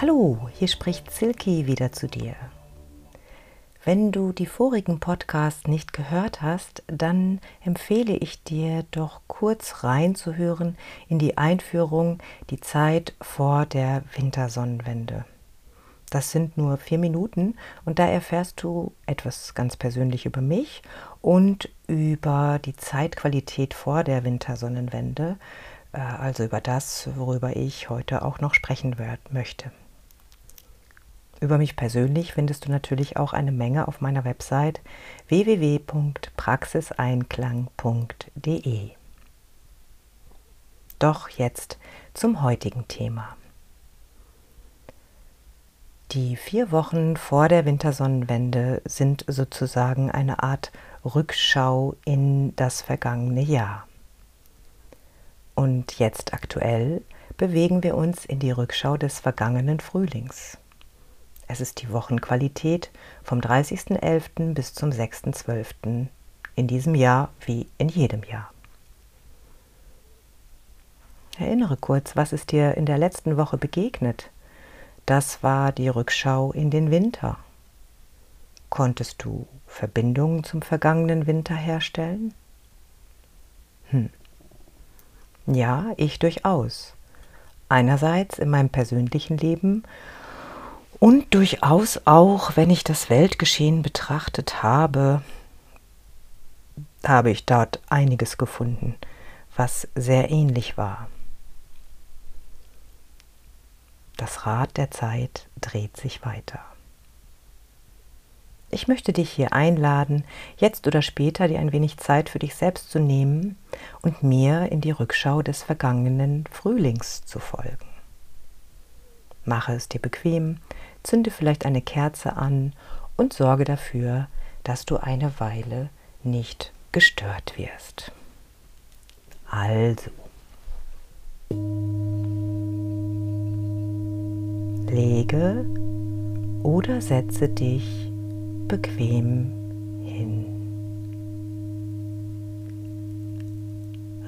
Hallo, hier spricht Silky wieder zu dir. Wenn du die vorigen Podcasts nicht gehört hast, dann empfehle ich dir doch kurz reinzuhören in die Einführung Die Zeit vor der Wintersonnenwende. Das sind nur vier Minuten und da erfährst du etwas ganz persönlich über mich und über die Zeitqualität vor der Wintersonnenwende, äh, also über das, worüber ich heute auch noch sprechen möchte. Über mich persönlich findest du natürlich auch eine Menge auf meiner Website www.praxiseinklang.de. Doch jetzt zum heutigen Thema. Die vier Wochen vor der Wintersonnenwende sind sozusagen eine Art Rückschau in das vergangene Jahr. Und jetzt aktuell bewegen wir uns in die Rückschau des vergangenen Frühlings. Es ist die Wochenqualität vom 30.11. bis zum 6.12. in diesem Jahr wie in jedem Jahr. Erinnere kurz, was ist dir in der letzten Woche begegnet? Das war die Rückschau in den Winter. Konntest du Verbindungen zum vergangenen Winter herstellen? Hm. Ja, ich durchaus. Einerseits in meinem persönlichen Leben und durchaus auch, wenn ich das Weltgeschehen betrachtet habe, habe ich dort einiges gefunden, was sehr ähnlich war. Das Rad der Zeit dreht sich weiter. Ich möchte dich hier einladen, jetzt oder später dir ein wenig Zeit für dich selbst zu nehmen und mir in die Rückschau des vergangenen Frühlings zu folgen. Mache es dir bequem, zünde vielleicht eine Kerze an und sorge dafür, dass du eine Weile nicht gestört wirst. Also, lege oder setze dich bequem hin.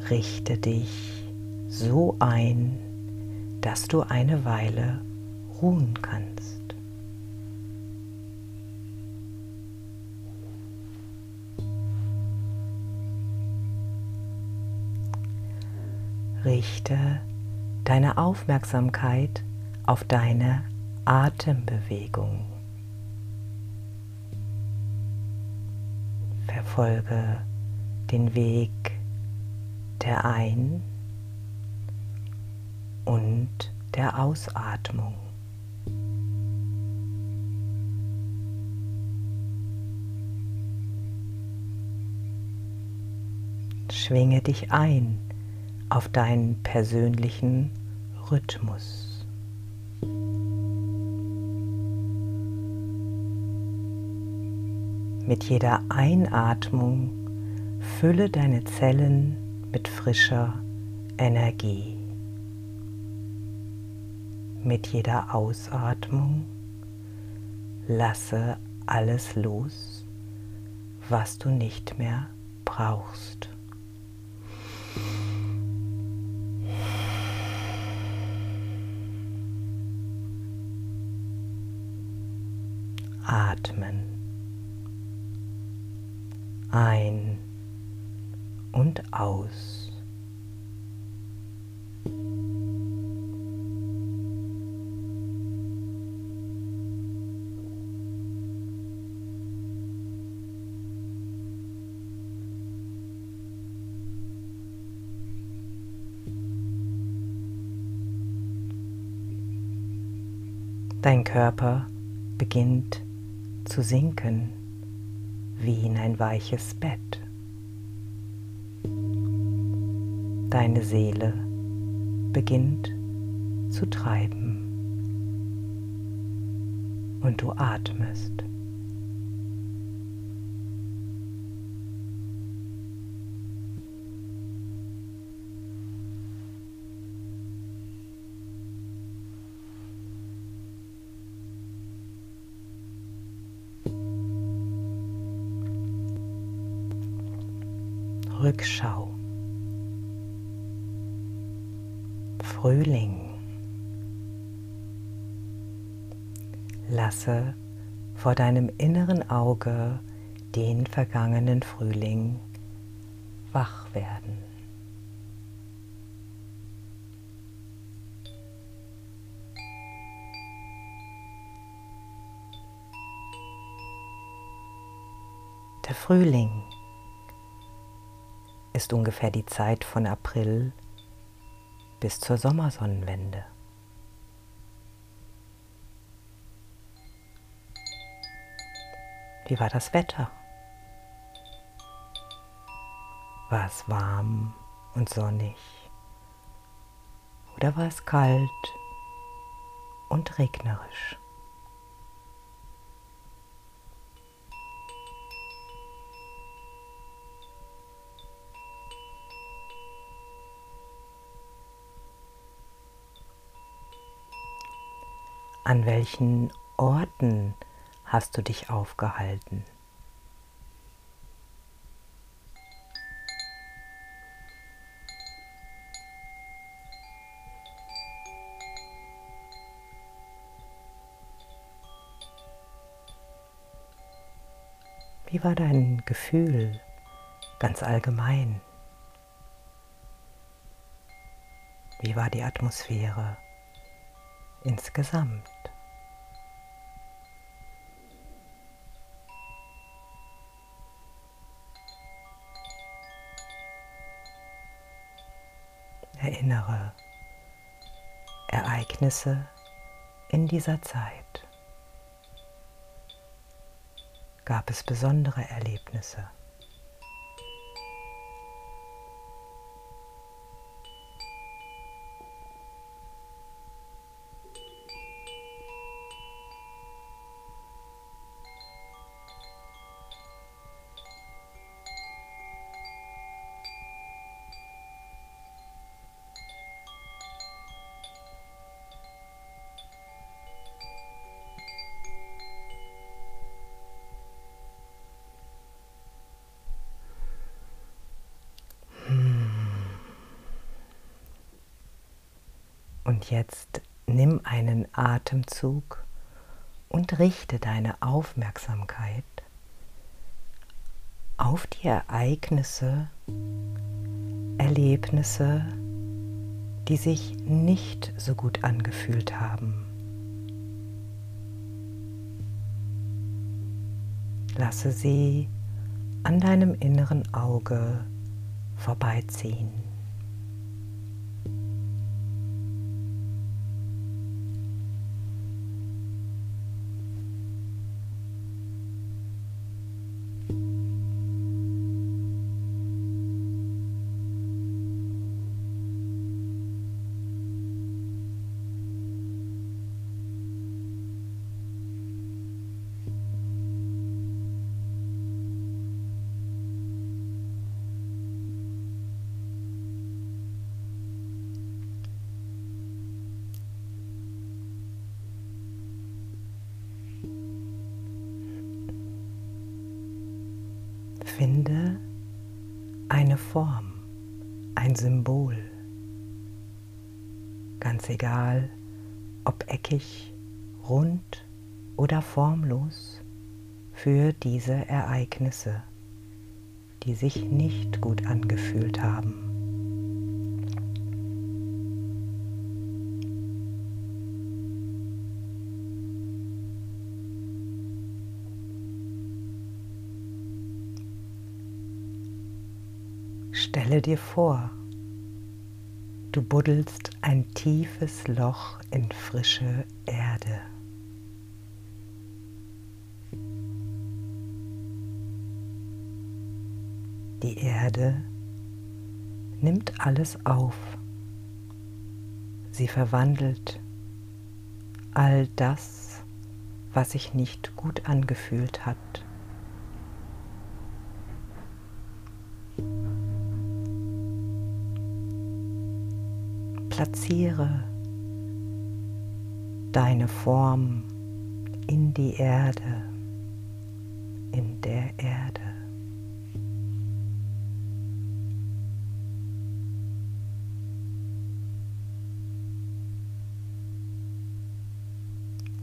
Richte dich so ein, dass du eine Weile ruhen kannst. Richte deine Aufmerksamkeit auf deine Atembewegung. Verfolge den Weg der Ein- und der Ausatmung. Schwinge dich ein auf deinen persönlichen Rhythmus. Mit jeder Einatmung fülle deine Zellen mit frischer Energie. Mit jeder Ausatmung lasse alles los, was du nicht mehr brauchst. Atmen. Ein und aus. Dein Körper beginnt zu sinken wie in ein weiches Bett. Deine Seele beginnt zu treiben und du atmest. Lasse vor deinem inneren Auge den vergangenen Frühling wach werden. Der Frühling ist ungefähr die Zeit von April bis zur Sommersonnenwende. Wie war das Wetter? War es warm und sonnig? Oder war es kalt und regnerisch? An welchen Orten hast du dich aufgehalten? Wie war dein Gefühl ganz allgemein? Wie war die Atmosphäre insgesamt? Erinnere Ereignisse in dieser Zeit. Gab es besondere Erlebnisse? Und jetzt nimm einen Atemzug und richte deine Aufmerksamkeit auf die Ereignisse, Erlebnisse, die sich nicht so gut angefühlt haben. Lasse sie an deinem inneren Auge vorbeiziehen. Finde eine Form, ein Symbol, ganz egal, ob eckig, rund oder formlos, für diese Ereignisse, die sich nicht gut angefühlt haben. Stelle dir vor, du buddelst ein tiefes Loch in frische Erde. Die Erde nimmt alles auf. Sie verwandelt all das, was sich nicht gut angefühlt hat, platziere deine Form in die Erde, in der Erde.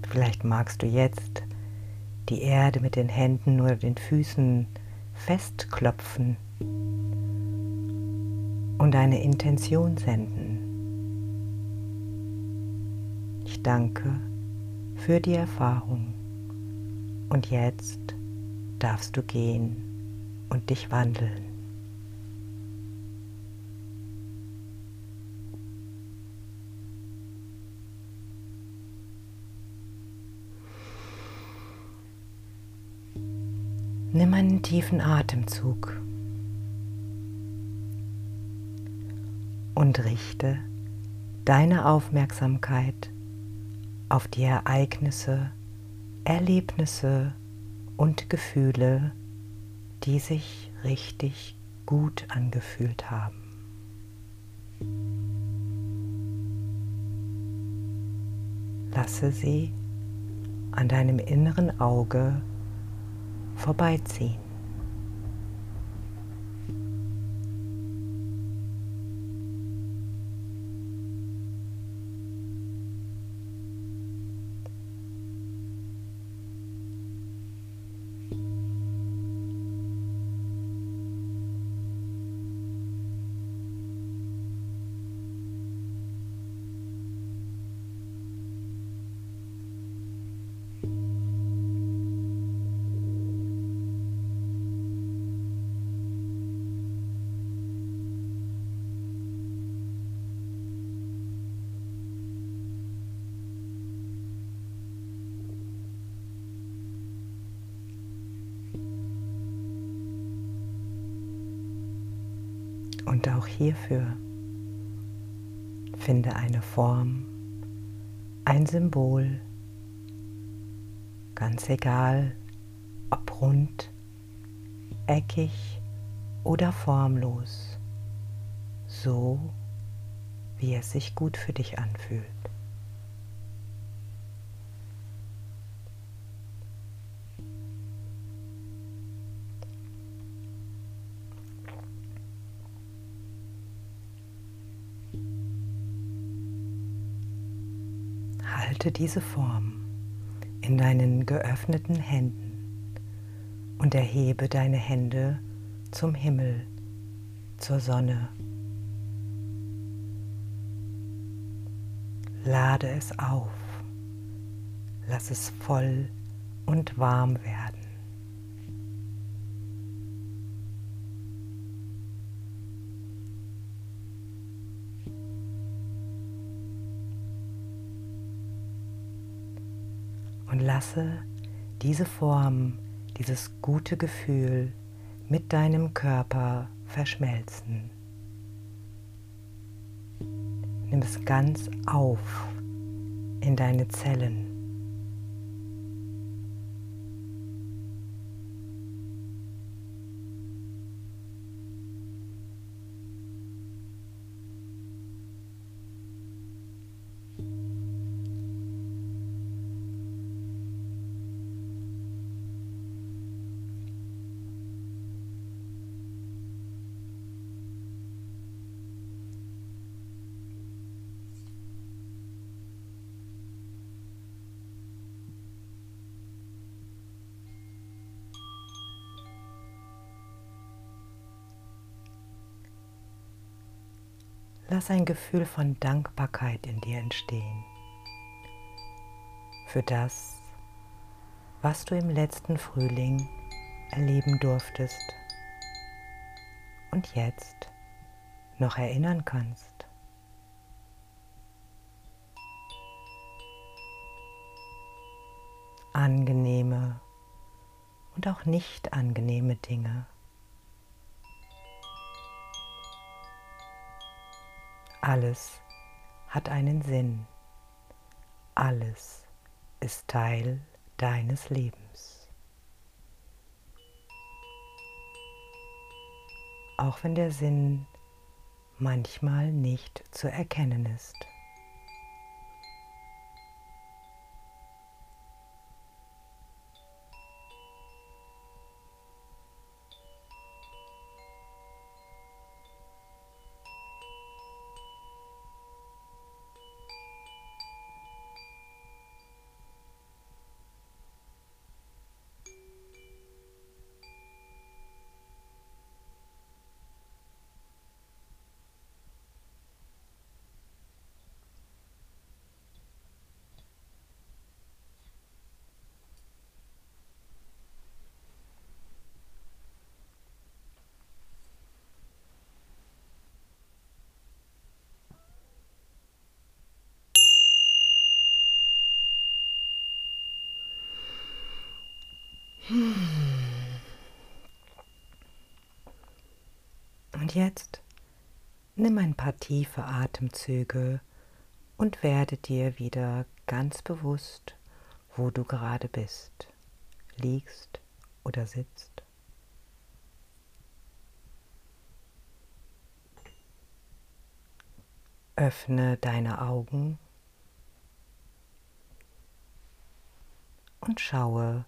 Vielleicht magst du jetzt die Erde mit den Händen oder den Füßen festklopfen und eine Intention senden. Danke für die Erfahrung und jetzt darfst du gehen und dich wandeln. Nimm einen tiefen Atemzug und richte deine Aufmerksamkeit auf die Ereignisse, Erlebnisse und Gefühle, die sich richtig gut angefühlt haben. Lasse sie an deinem inneren Auge vorbeiziehen. Und auch hierfür finde eine Form, ein Symbol, ganz egal, ob rund, eckig oder formlos, so wie es sich gut für dich anfühlt. Halte diese Form in deinen geöffneten Händen und erhebe deine Hände zum Himmel, zur Sonne. Lade es auf, lass es voll und warm werden. Und lasse diese Form, dieses gute Gefühl mit deinem Körper verschmelzen. Nimm es ganz auf in deine Zellen. Lass ein Gefühl von Dankbarkeit in dir entstehen für das, was du im letzten Frühling erleben durftest und jetzt noch erinnern kannst. Angenehme und auch nicht angenehme Dinge. Alles hat einen Sinn. Alles ist Teil deines Lebens. Auch wenn der Sinn manchmal nicht zu erkennen ist. Jetzt nimm ein paar tiefe Atemzüge und werde dir wieder ganz bewusst, wo du gerade bist, liegst oder sitzt. Öffne deine Augen und schaue,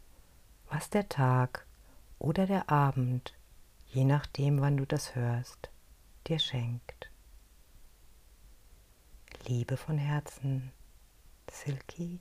was der Tag oder der Abend, je nachdem, wann du das hörst, dir schenkt. Liebe von Herzen, Silky